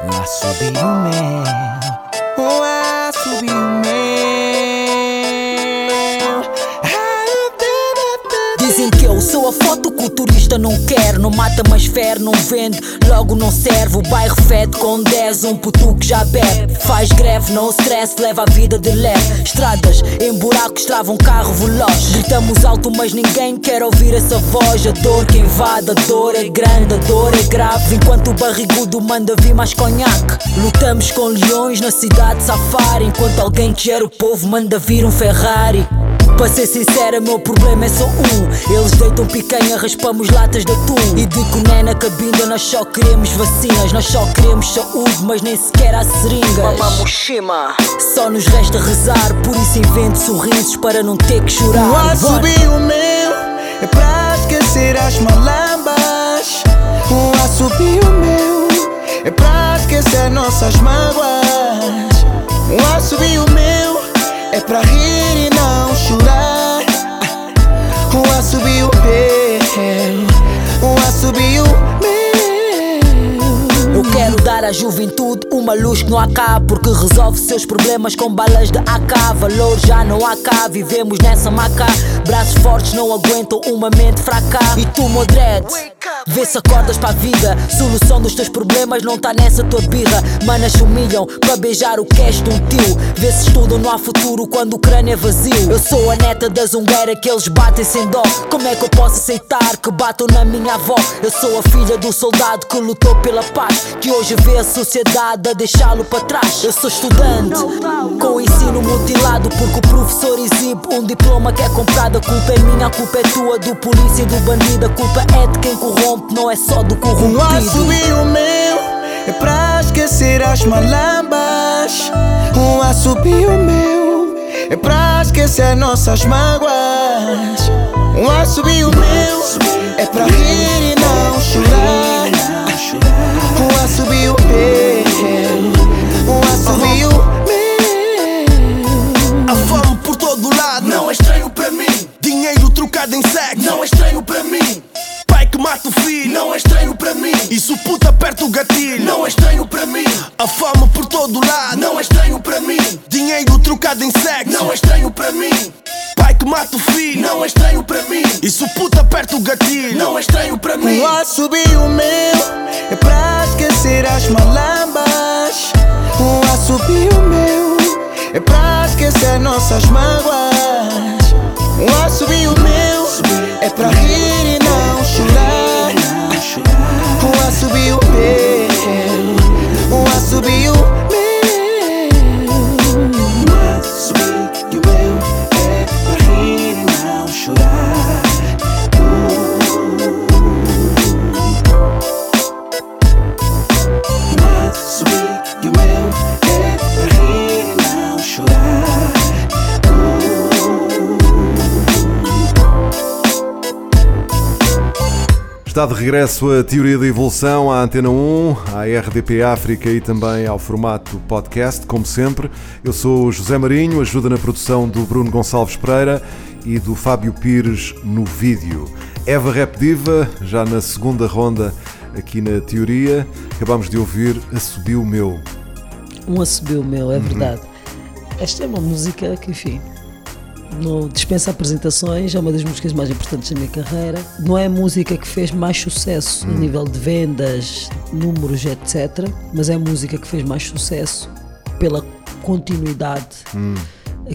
no assobio meu, no assobio meu. Dizem que eu sou a foto que o turista não quer. Não mata, mas fere, não vende, logo não serve. O bairro fede com 10, um puto que já bebe. Faz greve, não stress, leva a vida de leve. Estradas em buracos travam um carro veloz. Gritamos alto, mas ninguém quer ouvir essa voz. A dor que invade, a dor é grande, a dor é grave. Enquanto o barrigudo manda vir mais conhaque. Lutamos com leões na cidade safari. Enquanto alguém que gera o povo manda vir um Ferrari. Para ser sincera, meu problema é só um. Eles deitam picanha, raspamos latas de atum. E de coné na cabine, nós só queremos vacinas. Nós só queremos saúde, mas nem sequer há seringas. Só nos resta rezar, por isso invento sorrisos para não ter que chorar. No Bora. assobio meu, é pra esquecer as malambas. O assobio meu, é pra esquecer nossas mágoas. O assobio meu, é pra rir e não chorar. O assobio meu, o assobio quero dar à juventude uma luz que não acaba Porque resolve seus problemas com balas de AK Valor já não há cá, vivemos nessa maca. Braços fortes não aguentam uma mente fraca. E tu, Modred, vê se acordas para a vida. Solução dos teus problemas não tá nessa tua birra. Manas se humilham para beijar o cash de um tio. Vê se estudam, não há futuro quando o crânio é vazio. Eu sou a neta da zungueira que eles batem sem dó. Como é que eu posso aceitar que batam na minha avó? Eu sou a filha do soldado que lutou pela paz Que hoje vê a sociedade a deixá-lo para trás Eu sou estudante com o ensino mutilado Porque o professor exibe um diploma que é comprado A culpa é minha, a culpa é tua, do polícia e do bandido A culpa é de quem corrompe, não é só do Um corrompido assobio meu é pra esquecer as malambas. Um assobio meu é pra esquecer nossas mágoas. Um assobio meu é pra rir e não chorar. Um assobio meu, regresso a Teoria da Evolução à Antena 1, à RDP África e também ao formato podcast, como sempre. Eu sou José Marinho, ajuda na produção do Bruno Gonçalves Pereira e do Fábio Pires no vídeo. Eva Rap Diva, já na segunda ronda aqui na Teoria. Acabamos de ouvir Assobio Meu. Um assobio meu, é verdade. Esta é uma música que, enfim, não dispensa apresentações, é uma das músicas mais importantes da minha carreira. Não é a música que fez mais sucesso a nível de vendas, números, etc. Mas é a música que fez mais sucesso pela continuidade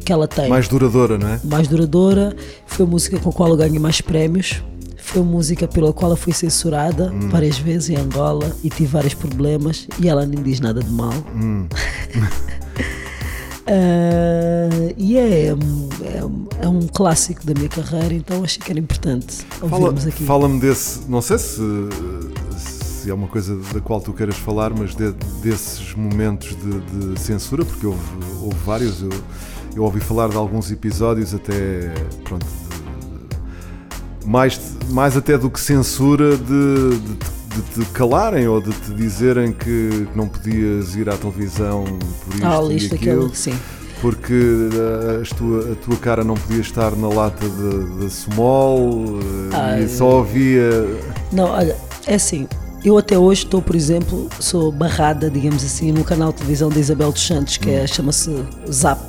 que ela tem. Mais duradoura, não é? mais duradoura, foi a música com a qual eu ganhei mais prémios, foi a música pela qual eu fui censurada várias vezes em Angola e tive vários problemas e ela nem diz nada de mal. Ah, e é, um- é, um- é um clássico da minha carreira, então achei que era importante Fala- ouvirmos aqui. Fala-me desse, não sei se, se é uma coisa da qual tu queiras falar, mas de- desses momentos de, de censura, porque houve, houve vários. Eu, eu ouvi falar de alguns episódios até pronto, de- mais, mais até do que censura de, de, te calarem ou de te dizerem que não podias ir à televisão por isto Ah, e isto, aquilo aquilo, sim. porque uh, as tua- a tua cara não podia estar na lata de, de Sumol uh, Ah, e só havia. Não, olha, é assim. Eu até hoje estou, por exemplo, sou barrada, digamos assim, no canal de televisão da Isabel dos Santos, que é, chama-se Zap,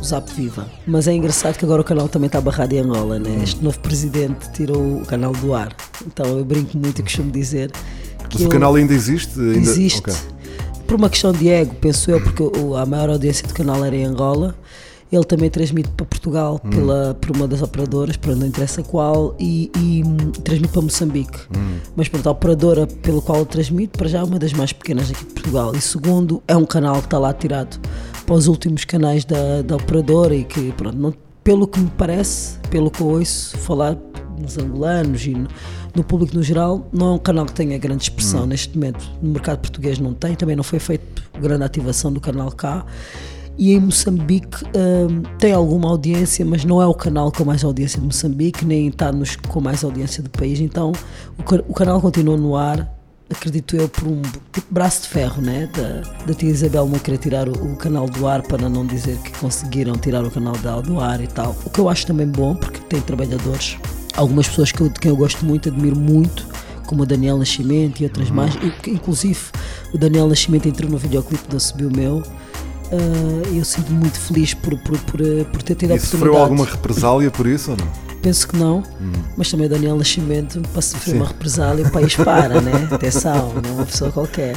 o Zap Viva. Mas é engraçado que agora o canal também está barrado em Angola, né? Este novo presidente tirou o canal do ar. Então eu brinco muito e costumo dizer que Mas o canal ainda existe? Ainda... existe. Ok. Por uma questão de ego, penso eu, porque a maior audiência do canal era em Angola. Ele também transmite para Portugal Hum. pela, por uma das operadoras, para não interessa qual, e, e, hum, transmite para Moçambique. Hum. Mas pronto, a operadora pela qual ele transmite, para já é uma das mais pequenas aqui de Portugal. E segundo, é um canal que está lá tirado para os últimos canais da, da operadora e que, pronto, não- pelo que me parece, pelo que eu ouço falar nos angolanos e no, no público no geral, não é um canal que tenha grande expressão neste momento. No mercado português não tem, também não foi feito grande ativação do canal cá. E em Moçambique hum, tem alguma audiência, mas não é o canal com mais audiência de Moçambique, nem está nos com mais audiência do país. Então o, o canal continua no ar, acredito eu, por um tipo braço de ferro, né? Da, da tia Isabel não querer tirar o, o canal do ar para não dizer que conseguiram tirar o canal dela do ar e tal. O que eu acho também bom, porque tem trabalhadores, algumas pessoas que eu, de quem eu gosto muito, admiro muito, como o Daniel Nascimento e outras mais. E Inclusive, o Daniel Nascimento entrou no videoclipe do Subiu Meu. Ah, eu sinto muito feliz por, por, por, por ter tido a E oportunidade. sofreu alguma represália por isso ou não? Penso que não, mas também o Daniel Nascimento para sofrer Sim. uma represália, o país para, né? Atenção, não é uma pessoa qualquer.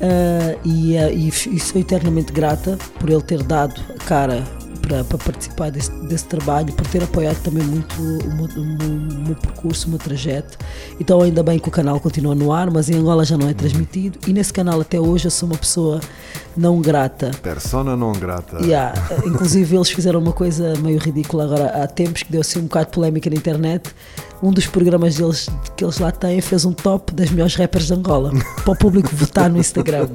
Ah, e, ah, e e sou eternamente grata por ele ter dado a cara para, para participar desse, desse trabalho, por ter apoiado também muito o meu, o meu- percurso, o meu trajeto. Então, ainda bem que o canal continua no ar, mas em Angola já não é transmitido. E nesse canal, até hoje, eu sou uma pessoa não grata. Persona non grata. Yeah, inclusive eles fizeram uma coisa meio ridícula agora há tempos que deu assim um bocado de polémica na internet. Um dos programas deles que eles lá têm fez um top das melhores rappers de Angola para o público votar no Instagram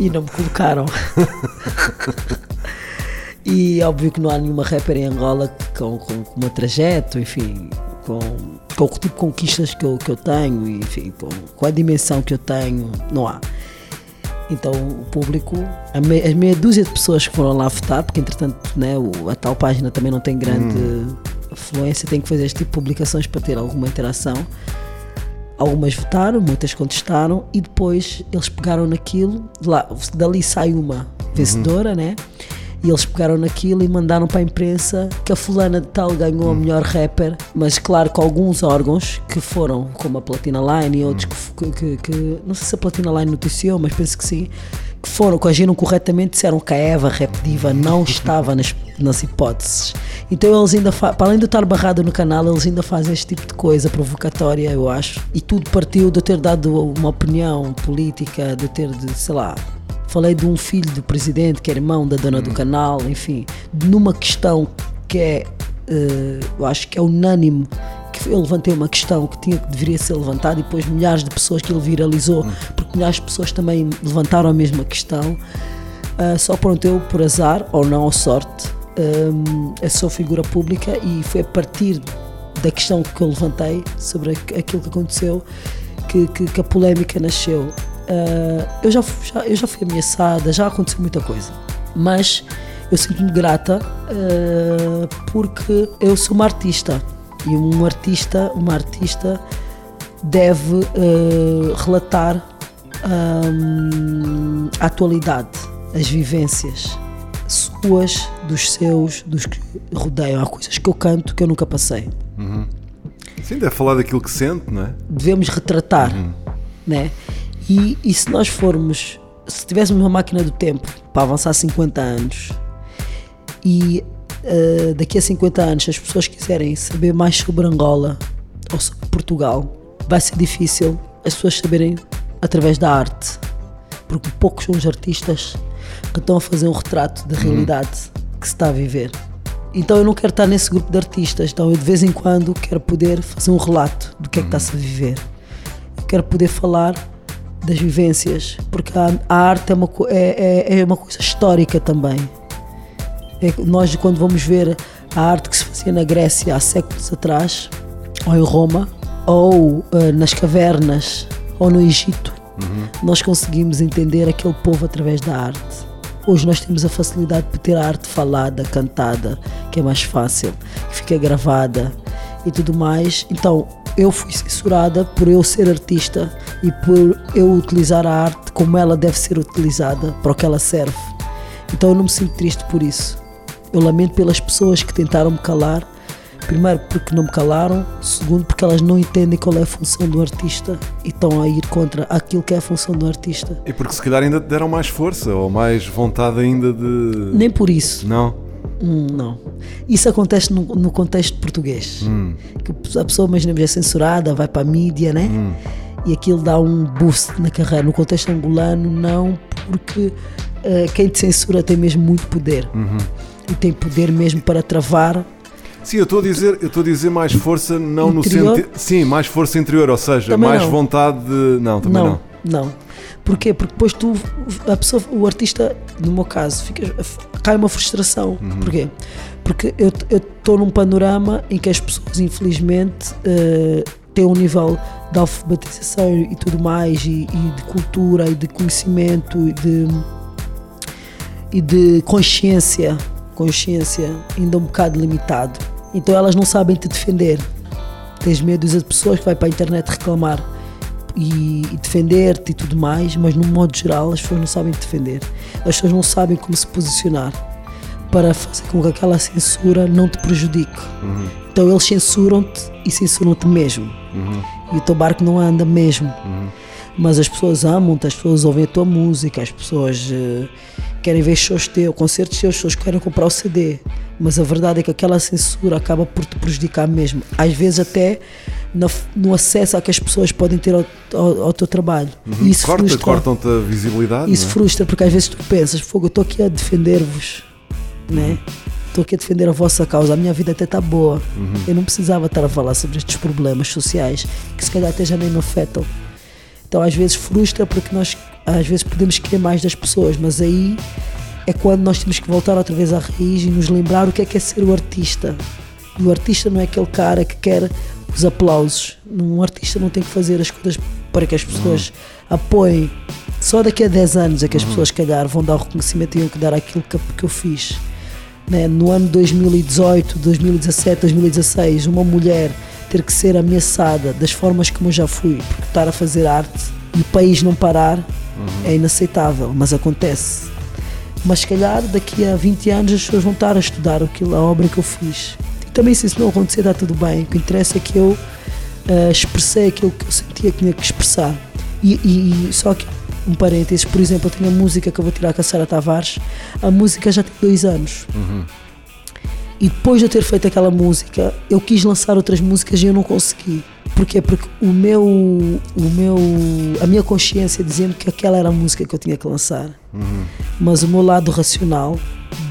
e não me colocaram. E óbvio que não há nenhuma rapper em Angola com, com, com uma trajeto, enfim, com, com o tipo de conquistas que eu, que eu tenho, enfim, com, com a dimensão que eu tenho, não há. Então o público, a, me, a meia dúzia de pessoas que foram lá votar, porque entretanto né, o- a tal página também não tem grande afluência, tem que fazer este tipo de publicações para ter alguma interação. Algumas votaram, muitas contestaram e depois eles pegaram naquilo, lá, dali sai uma vencedora, né? E eles pegaram naquilo e mandaram para a imprensa que a fulana de tal ganhou a melhor rapper, mas claro com alguns órgãos que foram, como a Platina Line e outros que f- que, que- que- não sei se a Platina Line noticiou, mas penso que sim, que foram, que agiram corretamente, disseram que a Eva Rap Diva não estava nas, nas hipóteses. Então eles ainda, para além de estar barrado no canal, eles ainda fazem este tipo de coisa provocatória, eu acho. E tudo partiu de eu ter dado uma opinião política, de ter, de, sei lá, falei de um filho do presidente que é irmão da dona do canal, enfim, numa questão que é, eh, eu acho que é unânime, que eu levantei uma questão que tinha que deveria ser levantada e depois milhares de pessoas que ele viralizou, porque milhares de pessoas também levantaram a mesma questão. Ah, só pronto, eu por azar ou não, ou sorte, hum, eu sou figura pública e foi a partir da questão que eu levantei sobre aqu- aquilo que aconteceu que, que- que a polémica nasceu. Ah, eu, já, já- eu já fui ameaçada, já aconteceu muita coisa, mas eu sinto-me grata ah, porque eu sou uma artista e um artista, uma artista deve ah, relatar hum, a atualidade, as vivências suas, dos seus, dos que rodeiam. Há coisas que eu canto que eu nunca passei. Sim, deve falar daquilo que sente, não é? Devemos retratar, né? E, e se nós formos, se tivéssemos uma máquina do tempo para avançar 50 anos e eh, daqui a 50 anos as pessoas quiserem saber mais sobre Angola ou sobre Portugal, vai ser difícil as pessoas saberem através da arte, porque poucos são os artistas que estão a fazer um retrato da realidade que se está a viver. Então eu não quero estar nesse grupo de artistas, então eu de vez em quando quero poder fazer um relato do que é que está-se a viver. Eu quero poder falar das vivências, porque a, a arte é uma, é, é, é uma coisa histórica também. É nós, quando vamos ver a arte que se fazia na Grécia há séculos atrás, ou em Roma, ou eh, nas cavernas, ou no Egito, nós conseguimos entender aquele povo através da arte. Hoje nós temos a facilidade de ter a arte falada, cantada, que é mais fácil, que fica gravada e tudo mais. Então, eu fui censurada por eu ser artista e por eu utilizar a arte como ela deve ser utilizada, para o que ela serve. Então eu não me sinto triste por isso. Eu lamento pelas pessoas que tentaram me calar. Primeiro, porque não me calaram. Segundo, porque elas não entendem qual é a função do artista e estão a ir contra aquilo que é a função do artista. E porque se calhar ainda te deram mais força ou mais vontade ainda de. Nem por isso. Não? Hum, não. Isso acontece no, no contexto português. Que a pessoa, imaginemos, é censurada, vai para a mídia, né? E aquilo dá um boost na carreira. No contexto angolano, não, porque eh, quem te censura tem mesmo muito poder. E tem poder mesmo para travar Sim, eu estou a dizer, eu estou a dizer mais força não Interior? no sentido. Sim, mais força interior, ou seja, Também mais não. vontade de. Não, também não. não, não. Porquê? Porque depois tu, a pessoa, o artista, no meu caso, fica, cai uma frustração. Uhum. Porquê? Porque eu estou num panorama em que as pessoas, infelizmente, eh, têm um nível de alfabetização e tudo mais, e, e de cultura, e de conhecimento, e de, e de consciência, consciência ainda um bocado limitado. Então elas não sabem te defender. Tens medo de pessoas que vai para a internet reclamar e, e defender-te e tudo mais, mas no modo geral as pessoas não sabem te defender. As pessoas não sabem como se posicionar para fazer com que aquela censura não te prejudique. Então eles censuram-te e censuram-te mesmo. E o teu barco não anda mesmo. Mas as pessoas amam-te, as pessoas ouvem a tua música, as pessoas eh, querem ver shows teus, concertos teus, as pessoas querem comprar o CD. Mas a verdade é que aquela censura acaba por te prejudicar mesmo. Às vezes até no, no acesso a que as pessoas podem ter ao, ao- ao teu trabalho. E isso Corta, frustra. cortam-te a visibilidade. Isso é? frustra porque às vezes tu pensas, fogo, eu estou aqui a defender-vos, né? Estou aqui a defender a vossa causa, a minha vida até está boa. Eu não precisava estar a falar sobre estes problemas sociais que se calhar até já nem me afetam. Então às vezes frustra porque nós às vezes podemos querer mais das pessoas, mas aí é quando nós temos que voltar outra vez à raiz e nos lembrar o que é que é ser o artista. E o artista não é aquele cara que quer os aplausos. Um artista não tem que fazer as coisas para que as pessoas apoiem. Só daqui a 10 anos é que as pessoas, se calhar, vão dar o reconhecimento e eu que dar aquilo que, que eu fiz. Né? No ano 2018, 2017, 2016, uma mulher ter que ser ameaçada das formas como eu já fui, porque estar a fazer arte e o país não parar é inaceitável, mas acontece. Mas se calhar daqui a 20 anos as pessoas vão estar a estudar aquilo, a obra que eu fiz. E também se isso não acontecer está tudo bem. O que interessa é que eu eh, expressei aquilo que eu sentia que tinha que expressar. E, e- e só que um parênteses, por exemplo, eu tenho a música que eu vou tirar com a Sara Tavares, a música já tem dois anos. E depois de eu ter feito aquela música, eu quis lançar outras músicas e eu não consegui. Porquê? Porque o meu, o meu, a minha consciência dizia-me que aquela era a música que eu tinha que lançar. Mas o meu lado racional,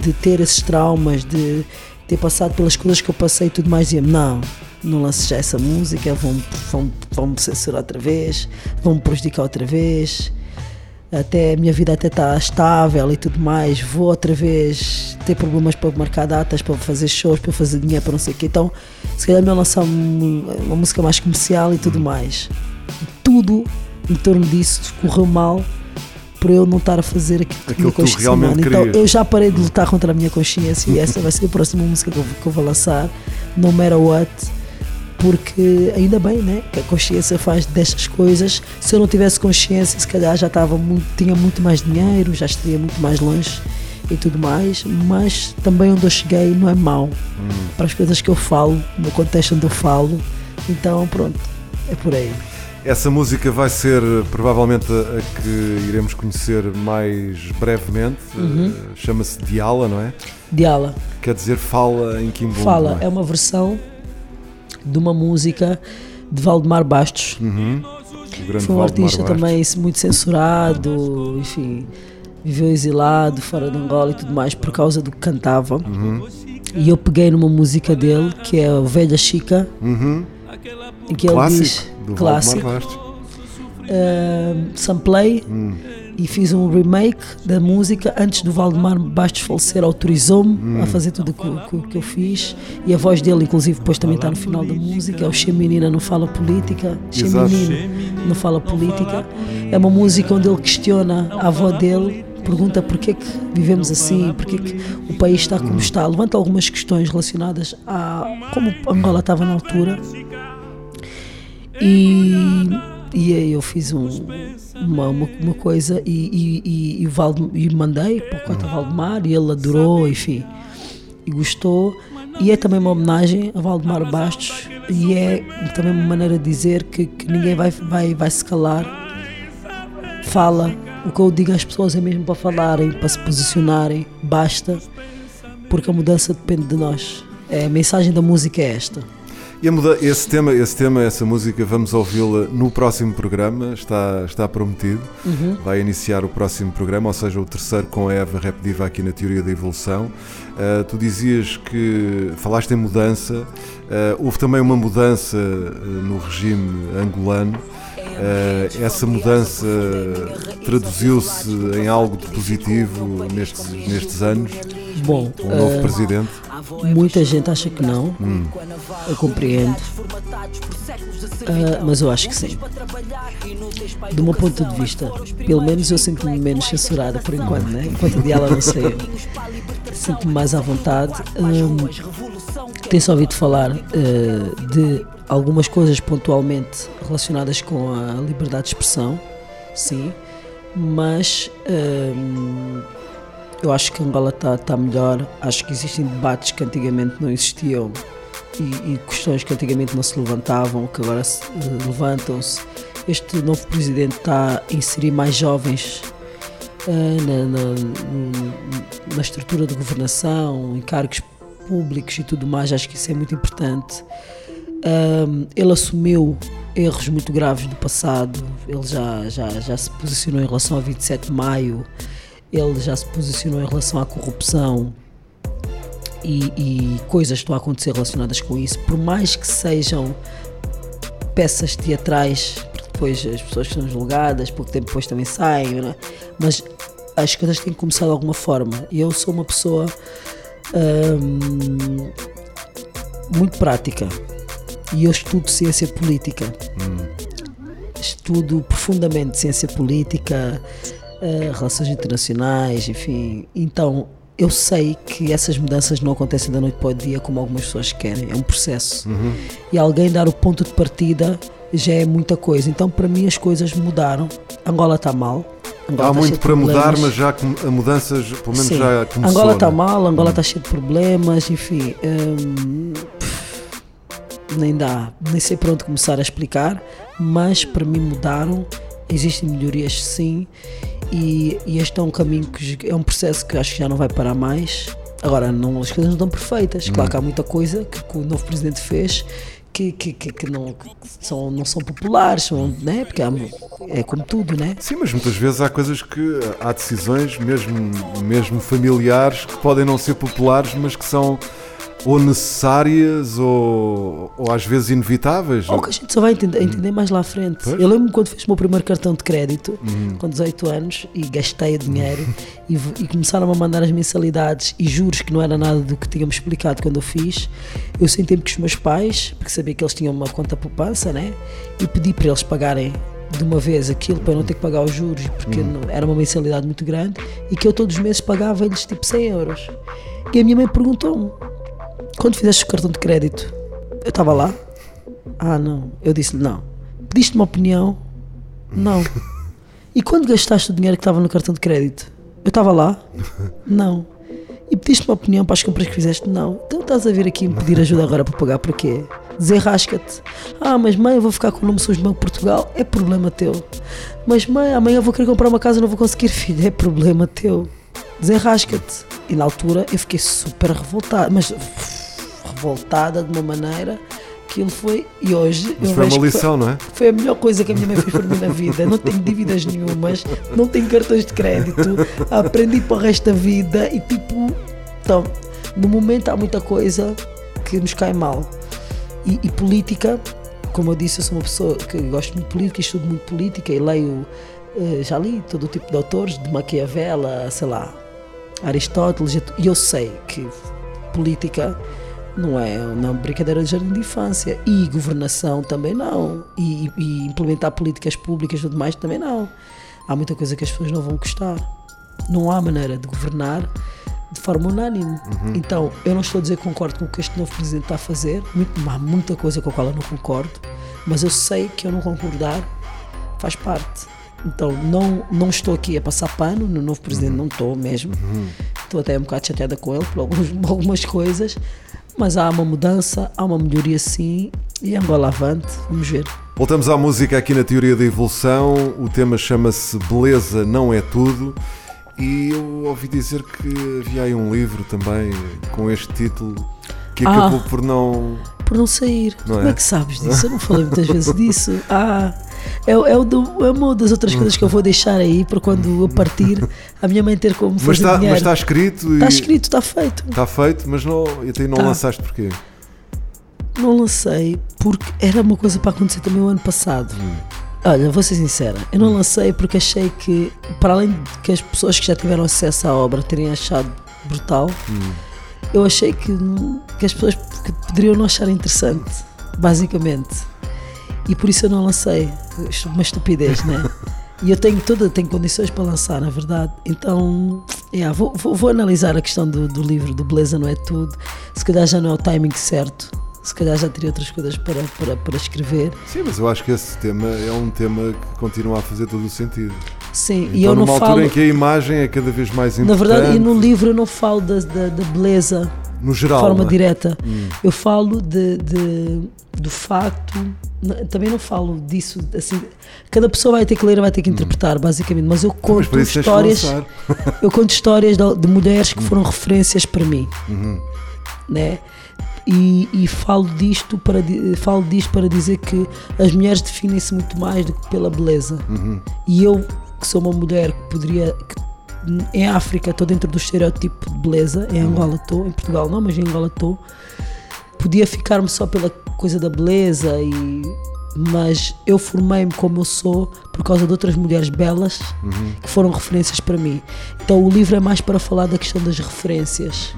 de ter esses traumas, de ter passado pelas coisas que eu passei e tudo mais, dizia-me: não, não lances já essa música, vão, vão, vão me censurar outra vez, vão me prejudicar outra vez até a minha vida até está estável e tudo mais, vou outra vez ter problemas para marcar datas, para fazer shows, para fazer dinheiro, para não sei o quê. Então, se calhar é melhor lançar um- uma música mais comercial e tudo mais. Tudo em torno disso correu mal por eu não estar a fazer aquilo que Aquilo me que tu realmente Então, eu já parei de lutar contra a minha consciência e essa vai ser a próxima música que eu, que eu vou lançar, No Matter What porque ainda bem, né, que a consciência faz destas coisas. Se eu não tivesse consciência, se calhar já estava muito, tinha muito mais dinheiro, já estaria muito mais longe e tudo mais. Mas também onde eu cheguei não é mau para as coisas que eu falo, no contexto onde eu falo. Então, pronto, é por aí. Essa música vai ser eh, provavelmente a que iremos conhecer mais brevemente. Uhum. Eh, Chama-se Diala, não é? Diala. Quer dizer fala em Kimbundu. Fala, não é uma versão de uma música de Valdemar Bastos. Grande Foi um artista também muito censurado, enfim. viveu exilado fora de Angola e tudo mais por causa do que cantava. E eu peguei numa música dele, que é Velha Chica, em que ele Clássico diz do clássico. Uh, samplei e fiz um remake da música antes do Valdemar Bastos falecer, autorizou-me a fazer tudo o que, que- que eu fiz. E a voz dele inclusive depois também está no final da música, é o Che Menina não fala política, Che. Menino não fala política, é uma música onde ele questiona a avó dele pergunta porque é que vivemos assim, porque é que o país está como está, levanta algumas questões relacionadas a como Angola estava na altura. E, e aí eu fiz um- uma, uma, uma coisa e, e, e, e, Valde- e mandei para o Cota Valdemar e ele adorou, enfim, e gostou. E é também uma homenagem a Valdemar Bastos e é também uma maneira de dizer que, que ninguém vai, vai, vai se calar. Fala, o que eu digo às pessoas é mesmo para falarem, para se posicionarem, basta, porque a mudança depende de nós. É, a mensagem da música é esta. E muda- esse tema, esse tema, essa música, vamos ouvi-la no próximo programa, está, está prometido. Vai iniciar o próximo programa, ou seja, o terceiro com a Eva Rap Diva aqui na Teoria da Evolução. Ah, tu dizias que falaste em mudança, ah, houve também uma mudança ah, no regime angolano. Ah, essa mudança traduziu-se em algo de positivo nestes, nestes anos, Bom, o novo eh, presidente. Muita gente acha que não, eu compreendo, Ah, mas eu acho que sim. Do meu ponto de vista, pelo menos eu sinto-me menos censurada por enquanto, né? enquanto de ela não sei. Sinto-me mais à vontade. Hum, Tem-se ouvido falar ah, de algumas coisas pontualmente relacionadas com a liberdade de expressão, sim, mas. hum, eu acho que Angola está tá melhor. Acho que existem debates que antigamente não existiam e, e questões que antigamente não se levantavam, que agora se, eh, levantam-se. Este novo presidente está a inserir mais jovens eh, na, na- na estrutura de governação, em cargos públicos e tudo mais. Acho que isso é muito importante. Ahm, ele assumiu erros muito graves do passado. Ele já, já, já se posicionou em relação ao 27 de maio. Ele já se posicionou em relação à corrupção e, e coisas estão a acontecer relacionadas com isso. Por mais que sejam peças teatrais, depois as pessoas são julgadas, pouco tempo depois também saem, não é? mas as coisas têm que começar de alguma forma. E eu sou uma pessoa muito prática e eu estudo ciência política. Estudo profundamente ciência política, eh, relações internacionais, enfim. Então eu sei que essas mudanças não acontecem da noite para o dia como algumas pessoas querem. É um processo. E alguém dar o ponto de partida já é muita coisa. Então para mim as coisas mudaram. Angola está mal. Angola Há cheia muito para mudar, mas já a mudanças, pelo menos Sim. já começou. Angola está né? mal, Angola está cheio de problemas, enfim. hum, nem dá, nem sei para onde começar a explicar, mas para mim mudaram, existem melhorias sim, e, e este é um caminho que é um processo que acho que já não vai parar mais. Agora, não, as coisas não estão perfeitas, claro que há muita coisa que, que o novo presidente fez que, que, que, que não, que são, não são populares, são, né? porque há, é como tudo, né? Sim, mas muitas vezes há coisas que há decisões, mesmo, mesmo familiares, que podem não ser populares, mas que são ou necessárias ou, ou às vezes inevitáveis. Ou que a gente só vai entender, entender mais lá à frente. Pois. Uhum. Eu lembro-me quando fiz o meu primeiro cartão de crédito, com 18 anos, e gastei o dinheiro e, v- e começaram a mandar as mensalidades e juros que não era nada do que tínhamos explicado quando eu fiz. Eu sentei-me com os meus pais, porque sabia que eles tinham uma conta poupança, né? E pedi para eles pagarem de uma vez aquilo para não ter que pagar os juros, porque Uhum. era uma mensalidade muito grande e que eu todos os meses pagava-lhes tipo 100 euros. E a minha mãe perguntou-me: quando fizeste o cartão de crédito, eu estava lá? Ah, não. Eu disse-lhe: não. Pediste uma opinião? Não. E quando gastaste o dinheiro que estava no cartão de crédito? Eu estava lá? Não. E pediste uma opinião para as compras que fizeste? Não. Então estás a vir aqui me pedir ajuda agora para pagar para quê? Desenrasca-te. Ah, mas mãe, eu vou ficar com o nome do Banco de Portugal? É problema teu. Mas mãe, amanhã eu vou querer comprar uma casa e não vou conseguir, filho. É problema teu. Desenrasca-te. E na altura eu fiquei super revoltada, mas revoltada de uma maneira Aquilo foi. E hoje. Mas foi uma que lição, não é? Foi a melhor coisa que a minha mãe fez por mim na vida. Não tenho dívidas nenhumas, não tenho cartões de crédito. Aprendi para o resto da vida e tipo. Então, no momento há muita coisa que nos cai mal. E, e política, como eu disse, eu sou uma pessoa que gosto muito de política, estudo muito política e leio. eh, Já li todo o tipo de autores, de Maquiavela, sei lá, Aristóteles, e eu sei que política não é? Uma brincadeira de jardim de infância. E governação também não. E, e implementar políticas públicas e tudo mais também não. Há muita coisa que as pessoas não vão gostar. Não há maneira de governar de forma unânime. Então eu não estou a dizer que concordo com o que este novo presidente está a fazer. Muito, há muita coisa com a qual eu não concordo. Mas eu sei que eu não concordar faz parte. Então não, não estou aqui a passar pano no novo presidente, não estou mesmo. Estou até um bocado chateada com ele por alguns- algumas coisas, mas há uma mudança, há uma melhoria sim, e Angola avante, vamos ver. Voltamos à música aqui na Teoria da Evolução. O tema chama-se Beleza Não É Tudo. E eu ouvi dizer que havia aí um livro também com este título que Ah. acabou por não. Por não sair, Não como é? é? que sabes disso? Eu não falei muitas vezes disso. Ah, é, é, o do- é uma das outras coisas que eu vou deixar aí para quando eu partir, a minha mãe ter como Mas fazer está, dinheiro. mas está escrito e Está escrito, está feito. está feito, mas não, até não Tá. lançaste porquê? Não lancei porque era uma coisa para acontecer também o ano passado. Olha, vou ser sincera, eu não lancei porque achei que, para além de que as pessoas que já tiveram acesso à obra terem achado brutal, eu achei que, que as pessoas que poderiam não achar interessante, basicamente. E por isso eu não lancei. É Uma estupidez, né? E eu tenho toda, tenho condições para lançar, na verdade. Então, yeah, vou, vou, vou analisar a questão do, do livro, do Beleza Não É Tudo. Se calhar já não é o timing certo. Se calhar já teria outras coisas para, para, para escrever. Sim, mas eu acho que esse tema é um tema que continua a fazer todo o sentido. Sim, Então, e eu não numa falo. altura em que a imagem é cada vez mais Na importante. verdade, e no livro eu não falo da, da, da beleza no de geral. forma não é? direta. Eu falo de, de- do facto, também não falo disso assim. Cada pessoa vai ter que ler vai ter que interpretar, basicamente. Mas eu Hum. Mas conto que histórias. Eu conto histórias de, de mulheres que foram referências para mim, Uhum. né? E, e falo disto para falo disto para dizer que as mulheres definem-se muito mais do que pela beleza. Uhum. E eu que sou uma mulher que poderia que em África estou dentro do estereótipo de beleza, em Angola estou, em Portugal não, mas em Angola estou. Podia ficar-me só pela coisa da beleza e mas eu formei-me como eu sou por causa de outras mulheres belas que foram referências para mim. Então o livro é mais para falar da questão das referências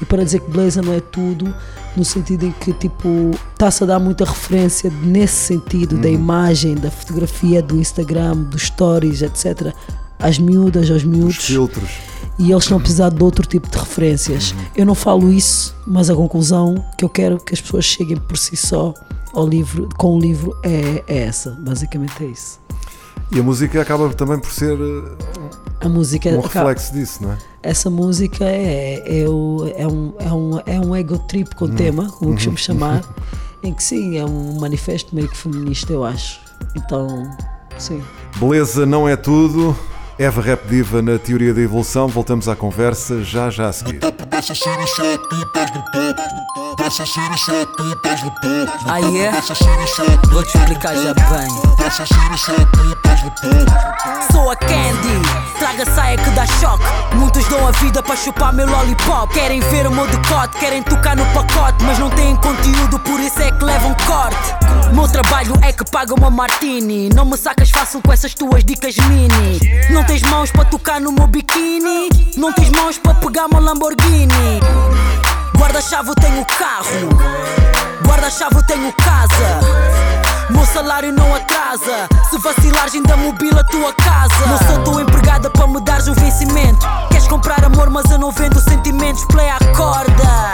e para dizer que beleza não é tudo, no sentido em que tipo está-se a dar muita referência nesse sentido da imagem, da fotografia, do Instagram, dos stories, etc. Às miúdas, aos Os miúdos filtros. e eles estão a precisar de outro tipo de referências. Eu não falo isso, mas a conclusão que eu quero que as pessoas cheguem por si só ao livro, com o livro é, é essa, basicamente é isso. E a música acaba também por ser uh, A música um acaba- reflexo disso, não é? essa música é, é, o- é um, é, um, é um ego trip com tema, como eu costumo chamar, em que sim, é um manifesto meio que feminista, eu acho. Então, sim. Beleza não é tudo. Eva Rap Diva na teoria da evolução. Voltamos à conversa já já a seguir. Aí é? Vou te explicar já bem. Sou a Candy, traga saia que dá choque. Muitos dão a vida para chupar meu lollipop. Querem ver o meu decote, querem tocar no pacote, mas não têm conteúdo, por isso é que levam corte. Meu trabalho é que paga uma martini. Não me sacas fácil com essas tuas dicas mini. Não tens mãos para tocar no meu biquíni. Não tens mãos para pegar uma Lamborghini. Guarda-chave, eu tenho carro. Guarda-chave, eu tenho casa. Meu salário não atrasa. Se vacilares, ainda mobila a tua casa. Não sou tua empregada para me dares um vencimento. Queres comprar amor, mas eu não vendo sentimentos. Play a corda.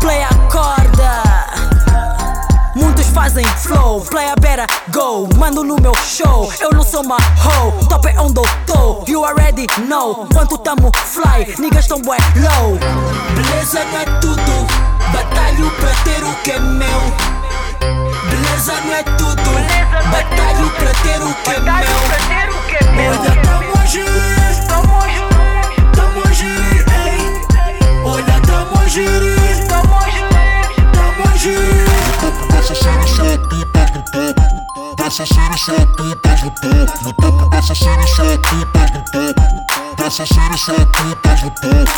Play a corda. Muitos fazem flow, play a better go. Mando no meu show, eu não sou uma hoe. Top é onde eu tô, you already know. Quanto tamo fly, niggas tão bué low. Beleza não é tudo, batalho pra ter o que é meu. Beleza não é tudo, Beleza batalho pra ter o é que é meu. Olha, tamo hoje, tamo hoje, tamo hoje, Olha, tamo hoje, tamo hoje, tamo hoje. Essas cenas são pipas do a girir, tamo a girir. topo, no topo cena só tu estás no topo. Cena só tu estás no topo.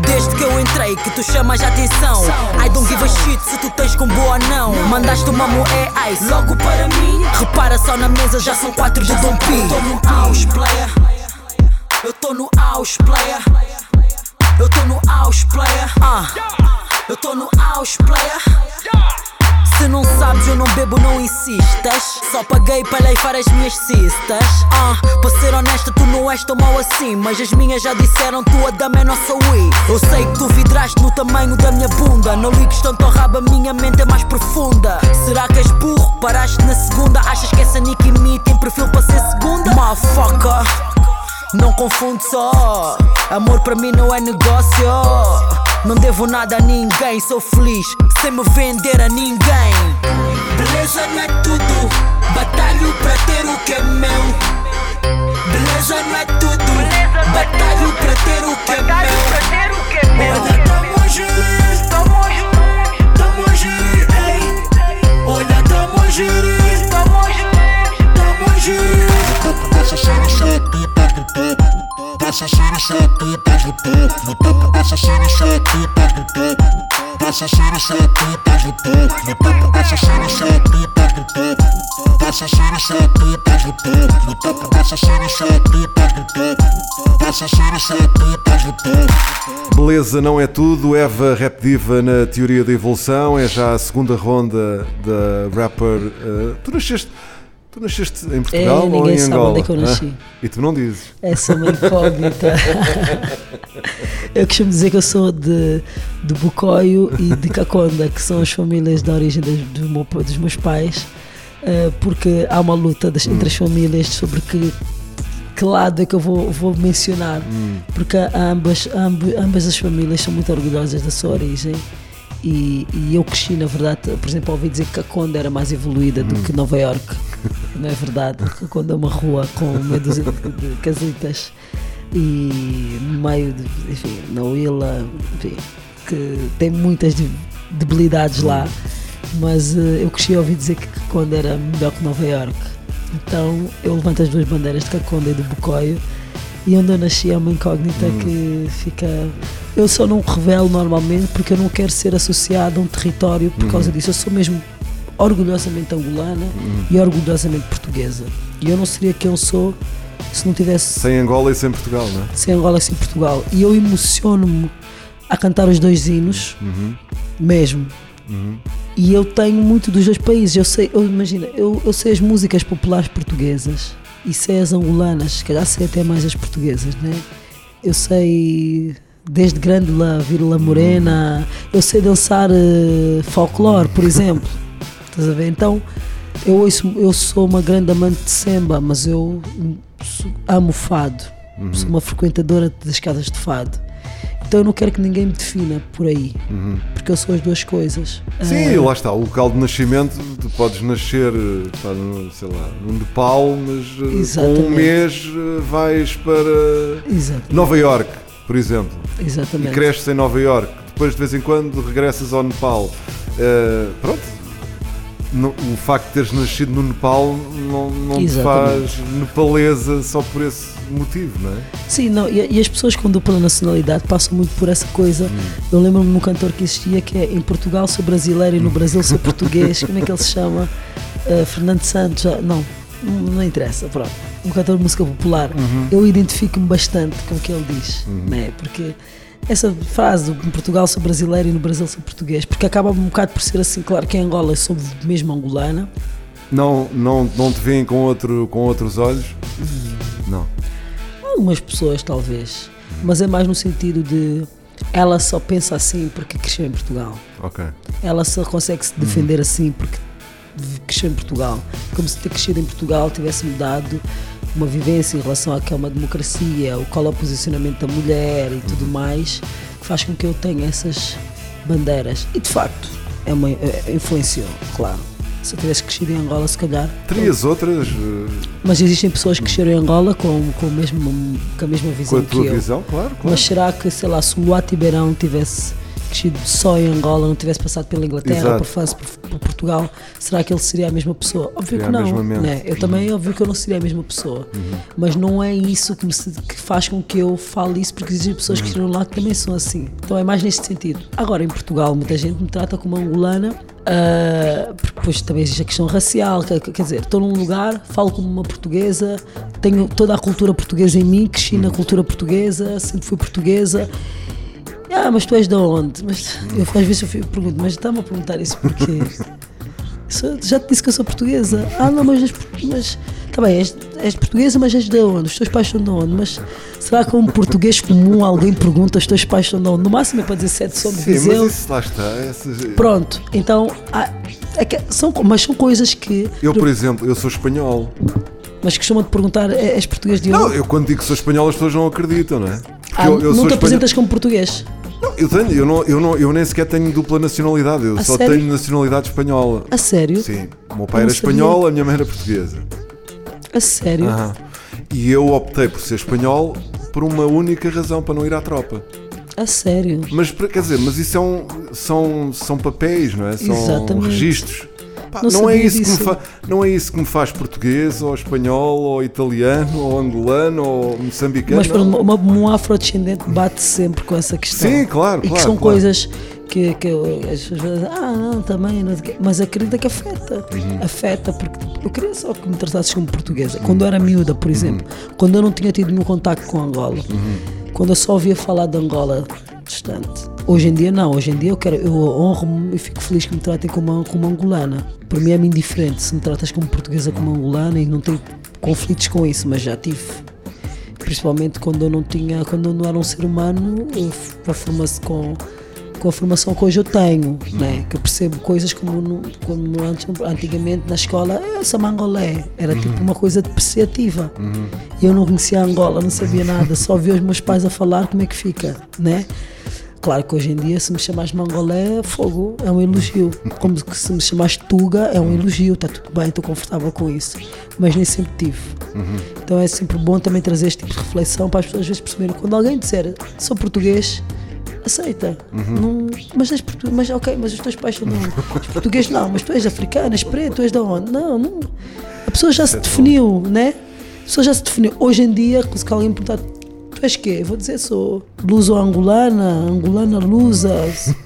Desde que eu entrei, que tu chamas a atenção. I don't give a shit se tu tens com boa ou não. Mandaste uma moé ice logo para mim. Repara só na mesa, já são quatro de Dom P. Tô no house, player. Eu tô no house, player. Eu tô no house, player. Ah, eu tô no house, player. Se não sabes, eu não bebo, não insistas. Só paguei para leifar as minhas cistas. Ah, para ser honesta, tu não és tão mau assim. Mas as minhas já disseram, tua dama é nossa Wii. Eu sei que tu vidraste no tamanho da minha bunda. Não ligues tanto ao rabo, a minha mente é mais profunda. Será que és burro? Paraste na segunda. Achas que essa Nicki Me tem perfil para ser segunda? Motherfucker. Não confunde só. Amor para mim não é negócio. Não devo nada a ninguém. Sou feliz sem me vender a ninguém. Beleza não é tudo. Batalho para ter o que é meu. Beleza não é tudo. Batalho para ter o que é meu. Olha, tamo a gerir, tamo a gerir, tamo ei. Olha, tamo gerir, tamo gerir, tamo tu estás no topo. Cena só tu estás no topo. No topo cena só tu estás no topo. Cena só tu estás no topo. No topo cena só tu estás no topo. Cena só tu estás no topo. No topo cena só tu estás no topo. Cena só tu estás no topo. Beleza não é tudo, Eva Rap Diva na teoria da evolução, é já a segunda ronda da rapper. eh, tu nasceste. Tu nasceste em Portugal ou ninguém em sabe Angola? onde é que eu nasci. Hã? E tu não dizes. Essa é uma incógnita. eu costumo dizer que eu sou de, de Bucoio e de Caconda, que são as famílias da origem das- do meu- dos meus pais, eh, porque há uma luta das- entre as famílias sobre que, que lado é que eu vou, vou mencionar, porque ambas, amb- ambas as famílias são muito orgulhosas da sua origem. E, e eu cresci, na verdade, por exemplo, ouvi dizer que Caconda era mais evoluída do que Nova York. Não é verdade? Caconda é uma rua com meia dúzia de, casitas e no meio, de, enfim, na Willa, enfim, que tem muitas de- debilidades lá, mas eh, eu cresci a ouvir dizer que Caconda era melhor que Nova York. Então eu levanto as duas bandeiras de Caconda e de Bocoio e onde eu nasci é uma incógnita que fica. Eu só não revelo normalmente porque eu não quero ser associado a um território por causa disso. Eu sou mesmo orgulhosamente angolana e orgulhosamente portuguesa. E eu não seria quem eu sou se não tivesse Sem Angola e sem Portugal, não é? sem Angola e sem Portugal. E eu emociono-me a cantar os dois hinos, mesmo. E eu tenho muito dos dois países. Eu sei, eu, imagina, eu, eu sei as músicas populares portuguesas e sei as angolanas, se calhar sei até mais as portuguesas, né? Eu sei desde Grande La Vírula Morena, eu sei dançar eh, folclore, por exemplo. Estás a ver? Então, eu, ouço, eu sou uma grande amante de samba, mas eu amo fado. Sou uma frequentadora das casas de fado. Então eu não quero que ninguém me defina por aí, porque eu sou as duas coisas. Sim, Ah, lá está, o local de nascimento, tu podes nascer, no, sei lá, no Nepal, mas eh, com um Exatamente. mês eh, vais para Exato, Nova York, por exemplo, e exatamente. cresces em Nova York, depois de vez em quando regressas ao Nepal. Eh, pronto, no- o facto de teres nascido no Nepal não, não te faz nepalesa só por esse motivo, não é? Sim, não, e, e as pessoas com dupla nacionalidade passam muito por essa coisa. Hum. Eu lembro-me de um cantor que existia que é em Portugal sou brasileiro e no Brasil sou português. Como é que ele se chama? Uh, Fernando Santos? Não, não, interessa, pronto. Um cantor de música popular. Uhum. Eu identifico-me bastante com o que ele diz, né? Porque essa frase, em Portugal sou brasileiro e no Brasil sou português, porque acaba um bocado por ser assim, claro que em Angola sou mesmo angolana, Não, não, não te veem com, outro, com outros olhos? Não. Algumas pessoas, talvez. Mas é mais no sentido de ela só pensa assim porque cresceu em Portugal. Ok. Ela só consegue se defender assim porque cresceu em Portugal. Como se ter crescido em Portugal tivesse mudado uma vivência em relação a que é uma democracia, o qual é o posicionamento da mulher e tudo mais, que faz com que eu tenha essas bandeiras. E de facto, é uma, é- influenciou, claro. Se eu tivesse crescido em Angola, se calhar. Terias outras eh, Mas existem pessoas que cresceram em Angola com, com, o mesmo, com a mesma com visão a tua que eu. visão? Claro, claro. Mas será que, sei lá, se o Luá Tibeirão tivesse crescido só em Angola, não tivesse passado pela Inglaterra, por França, por, por Portugal, será que ele seria a mesma pessoa? Óbvio Seria que não. Né? Eu também, óbvio que eu não seria a mesma pessoa. Mas não é isso que, se- que faz com que eu fale isso, porque existem pessoas que estiveram lá que também são assim. Então é mais neste sentido. Agora, em Portugal, muita gente me trata como angolana. ah, porque depois também existe a questão racial, quer, quer dizer, estou num lugar, falo como uma portuguesa, tenho toda a cultura portuguesa em mim, cresci na cultura portuguesa, sempre fui portuguesa. Ah, mas tu és de onde? Mas eu, às vezes eu pergunto, mas está-me a perguntar isso porquê? Sou- já te disse que eu sou portuguesa. Ah, não, mas, mas tá bem, és, és portuguesa, mas és de onde? Os teus pais são de onde? Mas será que como português comum alguém pergunta os teus pais são de onde? No máximo é para dizer sete são de Sim, Viseu. mas isso lá está. essas- Pronto, então, há- é que são, mas são coisas que. Eu, por exemplo, eu sou espanhol. Mas costumam-te perguntar, "É- és português de onde? Não, eu quando digo que sou espanhol as pessoas não acreditam, não é? Porque ah, eu, eu não te espanhol- apresentas como português? Não, eu tenho, eu, não, eu, não, eu nem sequer tenho dupla nacionalidade, eu A só sério? tenho nacionalidade espanhola. A sério? Sim, o meu Eu pai não era sabia. espanhol, a minha mãe era portuguesa. A sério? Aham. E eu optei por ser espanhol por uma única razão, para não ir à tropa. A sério? Mas, quer dizer, mas isso é um- são, são papéis, não é? São Exatamente. registros. Pá, Não não, é isso que me fa- não é isso que me faz português, ou espanhol, ou italiano, ou angolano, ou moçambicano. Mas para não. uma, um afrodescendente bate sempre com essa questão. Sim, claro, E que claro, são claro. coisas que, que as pessoas dizem, ah, não, também, não sei o quê." mas acredita que afeta. Uhum. Afeta, porque eu queria só que me tratasses como portuguesa. Quando eu era miúda, por exemplo, quando eu não tinha tido nenhum contacto com Angola, quando eu só ouvia falar de Angola distante. Hoje em dia não, hoje em dia eu quero, eu honro-me e fico feliz que me tratem como, como angolana. Para mim é-me indiferente se me tratas como portuguesa como angolana e não tenho conflitos com isso, mas já tive principalmente quando eu não tinha, quando eu não era um ser humano, a formação, com, com a formação que hoje eu tenho, né? que eu percebo coisas como, no- como antes, antigamente na escola, "Eh, essa mangolé, era tipo uma coisa depreciativa. E eu não conhecia Angola, não sabia nada, só via os meus pais a falar como é que fica, né? Claro que hoje em dia, se me chamares mangolé, fogo, é um elogio. Como se me chamares tuga, é um elogio, está tudo bem, estou confortável com isso. Mas nem sempre tive. Então é sempre bom também trazer este tipo de reflexão para as pessoas às vezes perceberem. Quando alguém disser sou português, aceita. Não, mas és português, mas ok, mas os teus pais são português não, mas tu és africano, és preto, tu és de onde? Não, não. A pessoa já se definiu, né? A pessoa já se definiu. Hoje em dia, se alguém me perguntar Tu és quê? Vou dizer, sou luso-angolana, angolana lusa,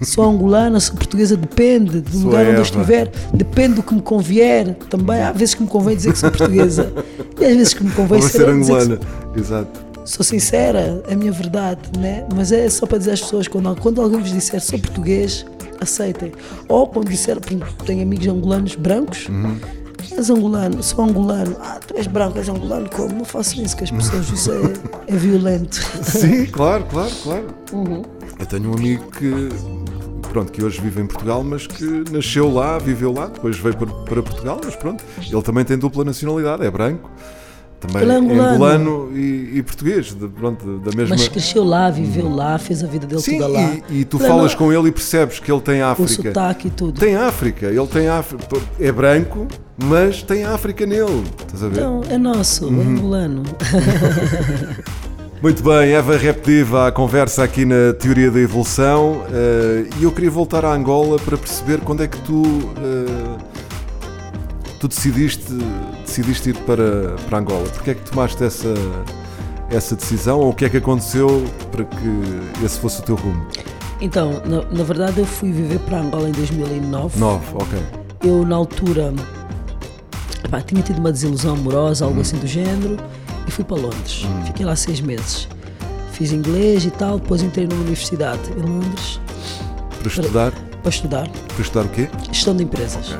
sou angolana, sou portuguesa, depende do Sou lugar onde eu estiver, depende do que me convier. Também há vezes que me convém dizer que sou portuguesa e às vezes que me convém ser, angolana. Exato. sou sincera, é a minha verdade, né? Mas é só para dizer às pessoas, quando, quando alguém vos disser sou português, aceitem. Ou quando disser, tenho amigos angolanos brancos, és angolano, sou angolano, ah, tu és branco, és angolano, como? Não façam isso com as pessoas, isso é, é violento. Sim, claro, claro, claro. Uhum. Eu tenho um amigo que, pronto, que hoje vive em Portugal, mas que nasceu lá, viveu lá, depois veio para Portugal, mas pronto, ele também tem dupla nacionalidade, é branco, também Ele é angolano. angolano e, e português, de, pronto, da mesma. Mas cresceu lá, viveu lá, fez a vida dele Sim, toda lá. e, e tu Ele falas não- com ele e percebes que ele tem O África. sotaque e tudo. Tem África, ele tem África. É branco, mas tem África nele. Estás a ver? Então, é nosso, é angolano. Muito bem, Eva Repetitiva, a conversa aqui na Teoria da Evolução. eh, e eu queria voltar à Angola para perceber quando é que tu, eh, tu decidiste, decidiste ir para, para Angola. Porquê é que tomaste essa, essa decisão ou o que é que aconteceu para que esse fosse o teu rumo? Então, na, na verdade, eu fui viver para Angola em 2009. 9, ok. Eu, na altura, epá, tinha tido uma desilusão amorosa, algo assim do género, e fui para Londres. Fiquei lá seis meses. Fiz inglês e tal, depois entrei numa universidade em Londres Para estudar? para estudar Para estudar o quê? gestão de empresas.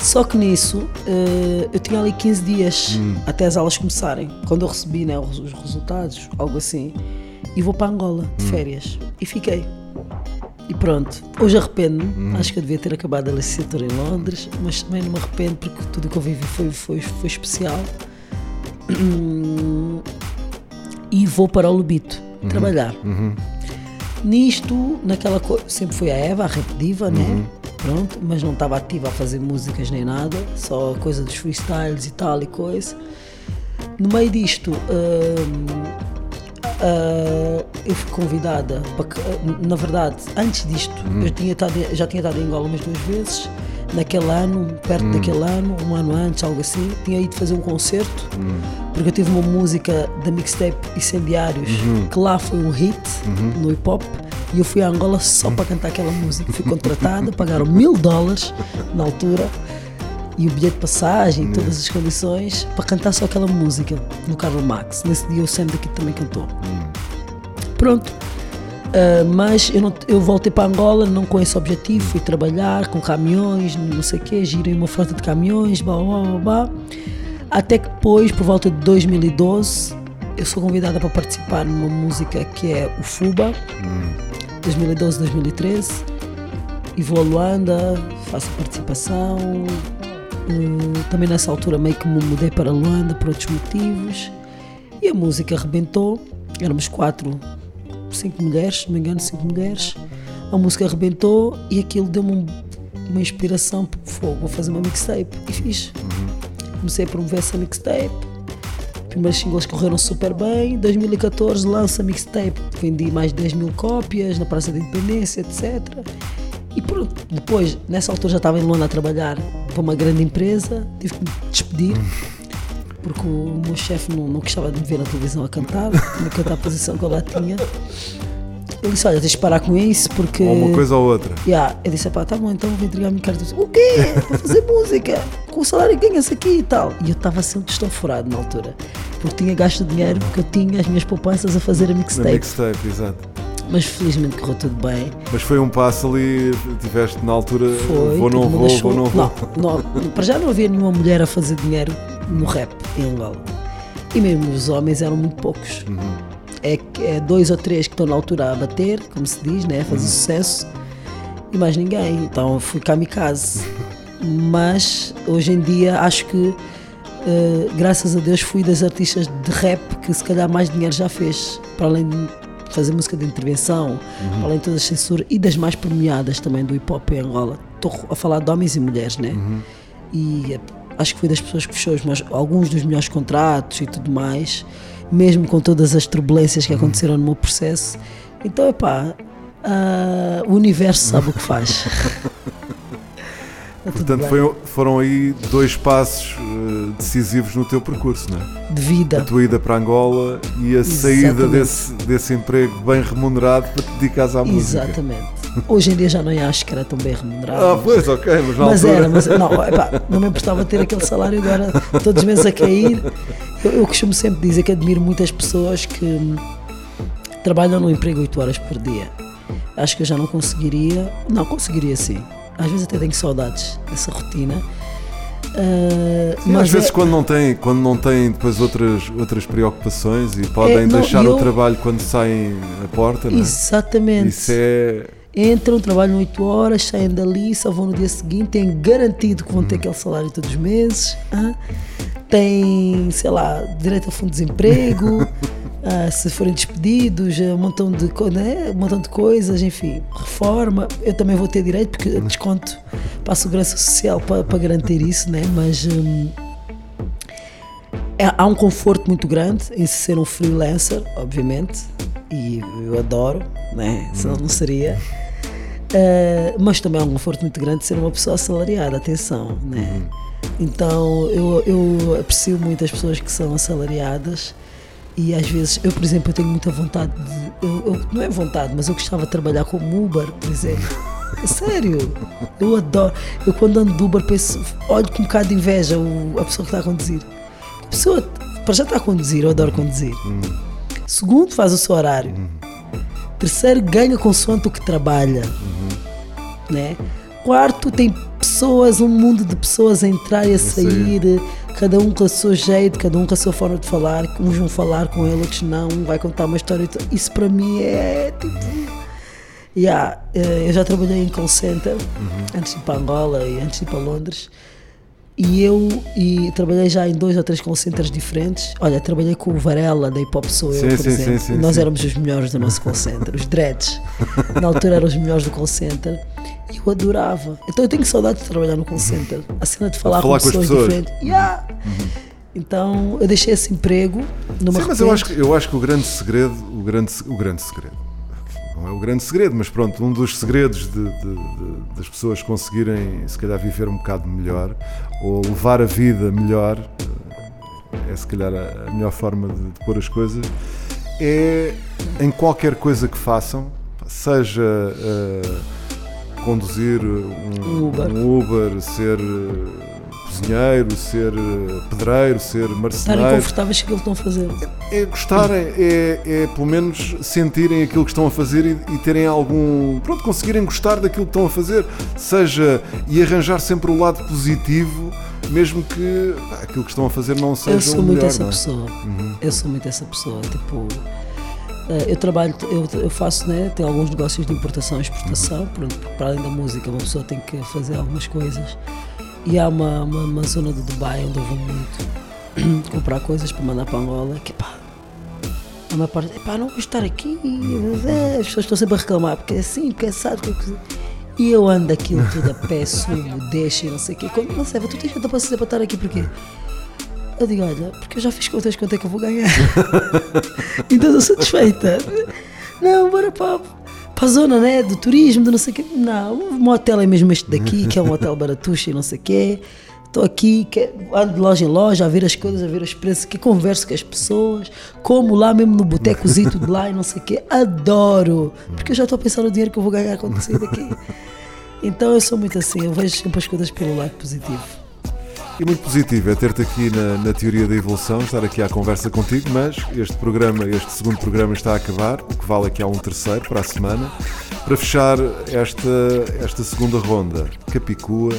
Só que nisso, eh, eu tinha ali 15 dias Hum. até as aulas começarem. Quando eu recebi né, os os resultados, algo assim, e vou para Angola de Hum. férias. E fiquei. E pronto. Hoje arrependo-me. Hum. Acho que eu devia ter acabado a licenciatura em Londres, mas também não me arrependo porque tudo o que eu vivi foi, foi, foi especial. E vou para o Lubito trabalhar. Nisto, naquela coisa, sempre fui a Eva, a rap diva, né? Pronto, mas não estava ativa a fazer músicas nem nada, só coisa dos freestyles e tal e coisa. No meio disto, hum, ah, eu fui convidada, para na verdade, antes disto, eu tinha estado, já tinha estado em Angola umas duas vezes. Naquele ano, perto daquele ano, um ano antes, algo assim, tinha ido fazer um concerto, porque eu tive uma música da mixtape Incendiários, que lá foi um hit no hip hop, e eu fui a Angola só para cantar aquela música. Fui contratada, pagaram mil dólares na altura, e o bilhete de passagem, e todas as condições, para cantar só aquela música no Carlos Max. Nesse dia o Sam daqui também cantou. Pronto. Ah, mas eu, não- eu voltei para Angola, não com esse objetivo, fui trabalhar com caminhões, não sei o quê, girei uma frota de caminhões, blá, blá, blá, blá. Até que depois, por volta de 2012, eu sou convidada para participar numa música que é o FUBA, 2012-2013, e vou a Luanda, faço participação. Hum, também nessa altura meio que me mudei para Luanda por outros motivos. E a música arrebentou. Éramos quatro, cinco mulheres, se não me engano, cinco mulheres. A música arrebentou e aquilo deu-me um- uma inspiração. Fogo, vou fazer uma mixtape. E fiz. Comecei a promover essa mixtape. Primeiros singles correram super bem. 2014 lança mixtape. Vendi mais de 10 mil cópias na Praça da Independência, etc. E pronto, depois, nessa altura já estava em Luanda a trabalhar para uma grande empresa. Tive que me despedir. Porque o meu chefe não, não gostava de me ver na televisão a cantar, tinha que cantar a posição que eu lá tinha. Ele disse: Olha, tens de parar com isso porque. Ou uma coisa ou outra. Yeah. Eu disse, pá, tá bom, então vou entregar a minha carta. O quê? Vou fazer música, com o salário que ganha-se aqui e tal. E eu estava sempre estoforado na altura, porque tinha gasto dinheiro, porque eu tinha as minhas poupanças a fazer a mixtape. mixtape, exato. Mas felizmente correu tudo bem. Mas foi um passo ali, tiveste na altura, Foi. vou, não vou, vou, não vou. Não, não, para já não havia nenhuma mulher a fazer dinheiro no rap em Angola. E mesmo os homens eram muito poucos. Uhum. É, é dois ou três que estão na altura a bater, como se diz, né? a fazer Uhum. sucesso. E mais ninguém. Então fui kamikaze. Mas hoje em dia acho que, eh, graças a Deus, fui das artistas de rap que se calhar mais dinheiro já fez. Para além de fazer música de intervenção, para além de todas as censuras e das mais premiadas também do hip hop em Angola. Estou a falar de homens e mulheres, né? E eh, acho que fui das pessoas que fechou os meus- alguns dos melhores contratos e tudo mais, mesmo com todas as turbulências que aconteceram no meu processo. Então, epá, ah, o universo sabe o que faz. Tudo Portanto, foi- foram aí dois passos eh, decisivos no teu percurso, não é? de vida. A tua ida para Angola e a saída Exatamente. desse, desse emprego bem remunerado para te dedicares à música. Exatamente. Hoje em dia já não acho que era tão bem remunerado. Ah, pois, ok, mas na Mas era, mas não, epá, não me importava ter aquele salário agora todos os meses a cair. Eu, eu costumo sempre dizer que admiro muitas pessoas que hum, trabalham num emprego 8 horas por dia. Acho que eu já não conseguiria. Não, conseguiria sim. Às vezes até tenho saudades dessa rotina. Ah, Sim, mas às vezes é- quando não têm quando não têm depois outras outras preocupações e podem É, não, deixar eu- o trabalho quando saem a porta, não é? Exatamente. Isso é Entram, trabalham 8 horas, saem dali, só vão no dia seguinte, têm garantido que vão ter aquele salário todos os meses, hã? têm, sei lá, direito a fundo de desemprego, ah, se forem despedidos, um montão, de, né? um montão de coisas, enfim, reforma. Eu também vou ter direito, porque eu desconto para a Segurança Social para, para garantir isso, né? mas. hum, é- há um conforto muito grande em se ser um freelancer, obviamente, e eu adoro, né? senão não seria. Eh, mas também há um conforto muito grande de ser uma pessoa assalariada, atenção, né? Então eu, eu aprecio muito as pessoas que são assalariadas e às vezes, eu por exemplo, eu tenho muita vontade de. Eu, eu- não é vontade, mas eu gostava de trabalhar como Uber, por exemplo. É Sério, eu adoro. Eu quando ando de Uber penso, olho com um bocado de inveja a pessoa que está a conduzir. A pessoa, para já está a conduzir, eu adoro conduzir. Segundo, faz o seu horário. Terceiro, ganha consoante o que trabalha. Né? Quarto, tem pessoas, um mundo de pessoas a entrar e a sair, cada um com o seu jeito, cada um com a sua forma de falar. Uns vão falar com ele, outros não, um vai contar uma história. Isso para mim é tipo. Yeah, eh, eu já trabalhei em call center antes de ir para Angola e antes de ir para Londres. E eu e trabalhei já em dois ou três call centers diferentes. Olha, trabalhei com o Varela da Hip Hop Sou Eu, Sim, por sim, exemplo. sim, nós éramos os melhores do nosso call center, os dreads. Na altura eram os melhores do call center. E eu adorava. Então eu tenho saudade de trabalhar no call center. A cena de falar, falar com com as pessoas, pessoas. diferentes. Yeah. Então eu deixei esse emprego numa Sim, mas eu acho, que- eu acho que o grande segredo, o grande, o grande segredo, não é o grande segredo, mas pronto, um dos segredos de- de- de- das pessoas conseguirem, se calhar, viver um bocado melhor ou levar a vida melhor, eh, é se calhar a, melhor forma de, de pôr as coisas, é em qualquer coisa que façam, seja eh, conduzir um, Um Uber. um Uber, ser eh, cozinheiro, ser eh, pedreiro, ser estarem marceneiro. confortáveis com aquilo que estão a fazer. É gostarem, é, é pelo menos sentirem aquilo que estão a fazer e, e terem algum. Pronto, conseguirem gostar daquilo que estão a fazer, seja. e arranjar sempre o lado positivo, mesmo que aquilo que estão a fazer não seja Eu sou muito melhor, essa é? pessoa. Eu sou muito essa pessoa. Tipo, eh, eu trabalho, eu, eu faço, né? Tenho alguns negócios de importação e exportação. Pronto, para além da música, uma pessoa tem que fazer algumas coisas. E há uma, uma, uma zona do Dubai onde eu vou muito comprar coisas para mandar para Angola. Que pá, a maior parte, pá, não vou estar aqui. é, as pessoas estão sempre a reclamar porque é assim, porque é assado. porque é coisa." E eu ando aquilo tudo a pé, subo, deixo e não sei o quê. Quando não serve, tu tens tanta paciência para estar aqui porquê? Eu digo, olha, porque eu já fiz contas quanto é que eu vou ganhar. então estou satisfeita. Não, bora para, para a zona né, do turismo, do não sei o quê. Não, um hotel é mesmo este daqui, que é um hotel baratuxa e não sei o quê. Estou aqui, que- ando de loja em loja a ver as coisas, a ver os preços, que converso com as pessoas, como lá mesmo no botecozito de lá e não sei o quê. Adoro! Porque eu já estou a pensar no dinheiro que eu vou ganhar quando sair daqui. Então eu sou muito assim, eu vejo sempre as coisas pelo lado positivo. E muito positivo é ter-te aqui na, na teoria da evolução, estar aqui à conversa contigo, mas este programa, este segundo programa está a acabar, o que vale aqui há um terceiro para a semana, para fechar esta, esta segunda ronda. Capicua,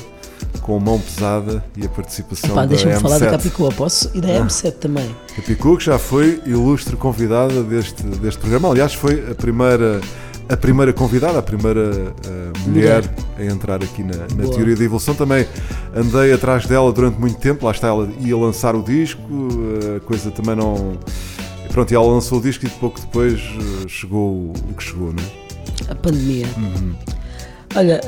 com mão pesada e a participação Pá, da deixa-me M7. falar da Capicua, posso? E da M7 também. Capicua, que já foi ilustre convidada deste, deste programa. Aliás, foi a primeira, a primeira convidada, a primeira eh, mulher, a entrar aqui na, na teoria da evolução. Também andei atrás dela durante muito tempo. Lá está, ela ia lançar o disco, eh, a coisa também não. Pronto, e ela lançou o disco e pouco depois eh, chegou o que chegou, não é? A pandemia. Olha,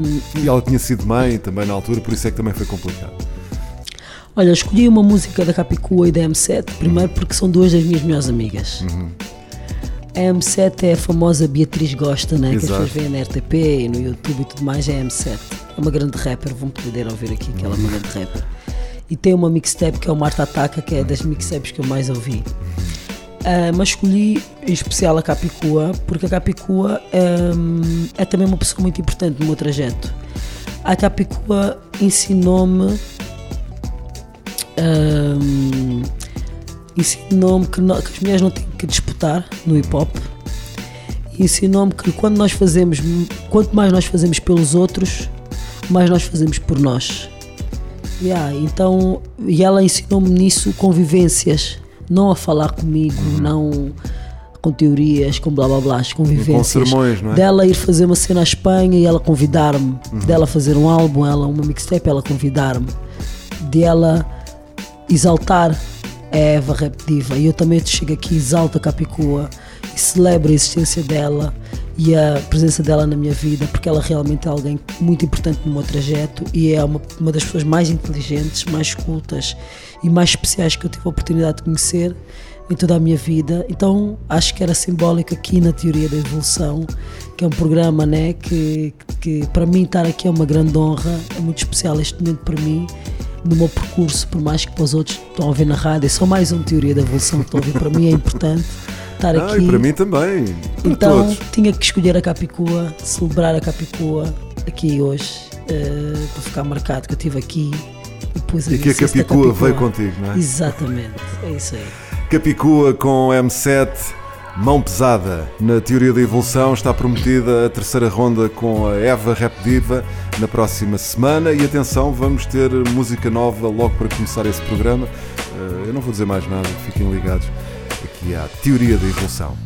hum, E ela tinha sido mãe também na altura, por isso é que também foi complicado. olha, escolhi uma música da Capicua e da M7, primeiro porque são duas das minhas melhores amigas. A M7 é a famosa Beatriz Gosta, né? que as Exato. pessoas veem na RTP e no YouTube e tudo mais, é a M7. É uma grande rapper, vão poder ouvir aqui que ela é uma grande rapper. E tem uma mixtape que é o Marta Ataca, que é das mixtapes que eu mais ouvi. Ah, mas escolhi em especial a Capicua, porque a Capicua hum, é também uma pessoa muito importante no meu trajeto. A Capicua ensinou-me hum, ensinou-me que, no- que as mulheres não têm que disputar no hip hop. Ensinou-me que quando nós fazemos, quanto mais nós fazemos pelos outros, mais nós fazemos por nós. Yeah, então, e ela ensinou-me nisso convivências, não a falar comigo, não com teorias, com blá blá blá, convivências. sermões, não é? Dela ir fazer uma cena à Espanha e ela convidar-me, dela fazer um álbum, ela uma mixtape, ela convidar-me, de ela exaltar a Eva Rap Diva. E eu também chego aqui, exalto a Capicua e celebro a existência dela e a presença dela na minha vida, porque ela realmente é alguém muito importante no meu trajeto e é uma, uma das pessoas mais inteligentes, mais cultas e mais especiais que eu tive a oportunidade de conhecer em toda a minha vida. Então acho que era simbólico aqui na Teoria da Evolução, que é um programa né, que, que para mim estar aqui é uma grande honra, é muito especial este momento para mim no meu percurso, por mais que para os outros estão a ouvir na rádio, é só mais uma teoria da evolução que estão a ouvir. Para mim é importante estar Ah, aqui. e para mim também. Para Então todos. tinha que escolher a Capicua, celebrar a Capicua aqui hoje, eh, para ficar marcado que eu estive aqui e pus E que a da Capicua veio contigo, não é? Exatamente, é isso aí. Capicua com M7, mão pesada. Na teoria da evolução está prometida a terceira ronda com a Eva Rap Diva na próxima semana. E atenção, vamos ter música nova logo para começar esse programa. Eh, Eu não vou dizer mais nada, fiquem ligados aqui à teoria da evolução.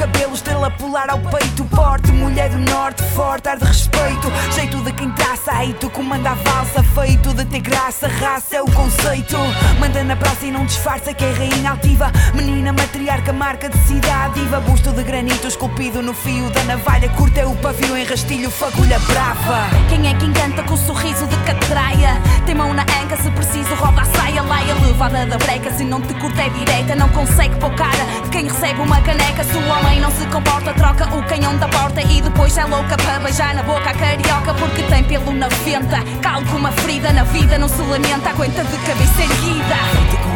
Cabelo, estrela polar ao peito forte. Mulher do norte, forte, ar de respeito. Jeito de quem traça, aí tu comanda a valsa. Feito de ter graça, raça é o conceito. Manda na praça e não disfarça que é rainha altiva. Menina matriarca, marca de cidade. Diva, busto de granito esculpido no fio da navalha. Curta é o pavio em rastilho, fagulha brava. Quem é que encanta com o sorriso de catraia? Tem mão na anca, se preciso, roda a saia, laia, levada da breca. Se não te curta é direita, não consegue pôr cara de quem recebe uma caneca. O homem não se comporta, troca o canhão da porta e depois é louca para beijar na boca a carioca. Porque tem pelo na venta, calo com uma ferida na vida, não se lamenta, aguenta de cabeça erguida.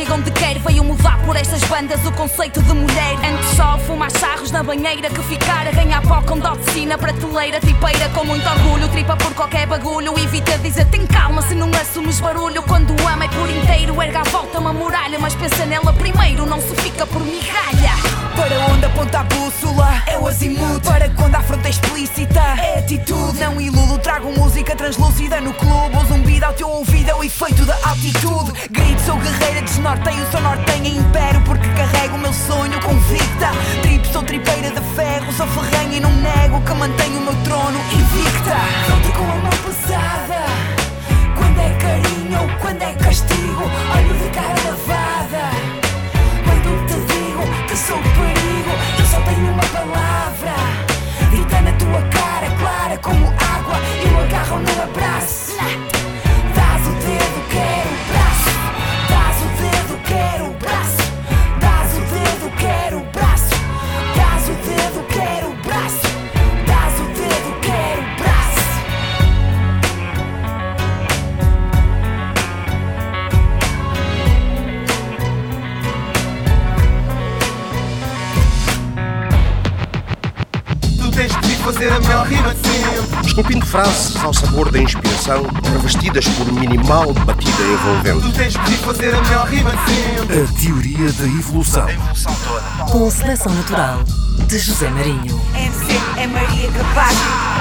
Chega onde quer. Veio mudar por estas bandas o conceito de mulher. Antes só fumar charros na banheira que ficar a ganhar pó com dó de prateleira, tripeira com muito orgulho. Tripa por qualquer bagulho, evita dizer tem calma se não assumes barulho. Quando ama é por inteiro, erga à volta uma muralha, mas pensa nela primeiro, não se fica por migalha. Para onde aponta a bússola é o azimuth. Para quando a fronte é explícita é atitude. Não iludo, trago música translúcida no clube. Teu ouvido é o efeito da altitude. Grito, sou guerreira, desnorteio, sou nortenha império. Porque carrego o meu sonho convicta. Trip, sou tripeira de ferro, sou ferranha e não nego que mantenho o meu trono invicta. Sempre. Esculpindo frases ao sabor da inspiração, revestidas por minimal batida envolvente. Tu tens de fazer a melhor rima de sempre. A teoria da evolução. Com seleção natural de José Marinho. MC é Maria Capaz.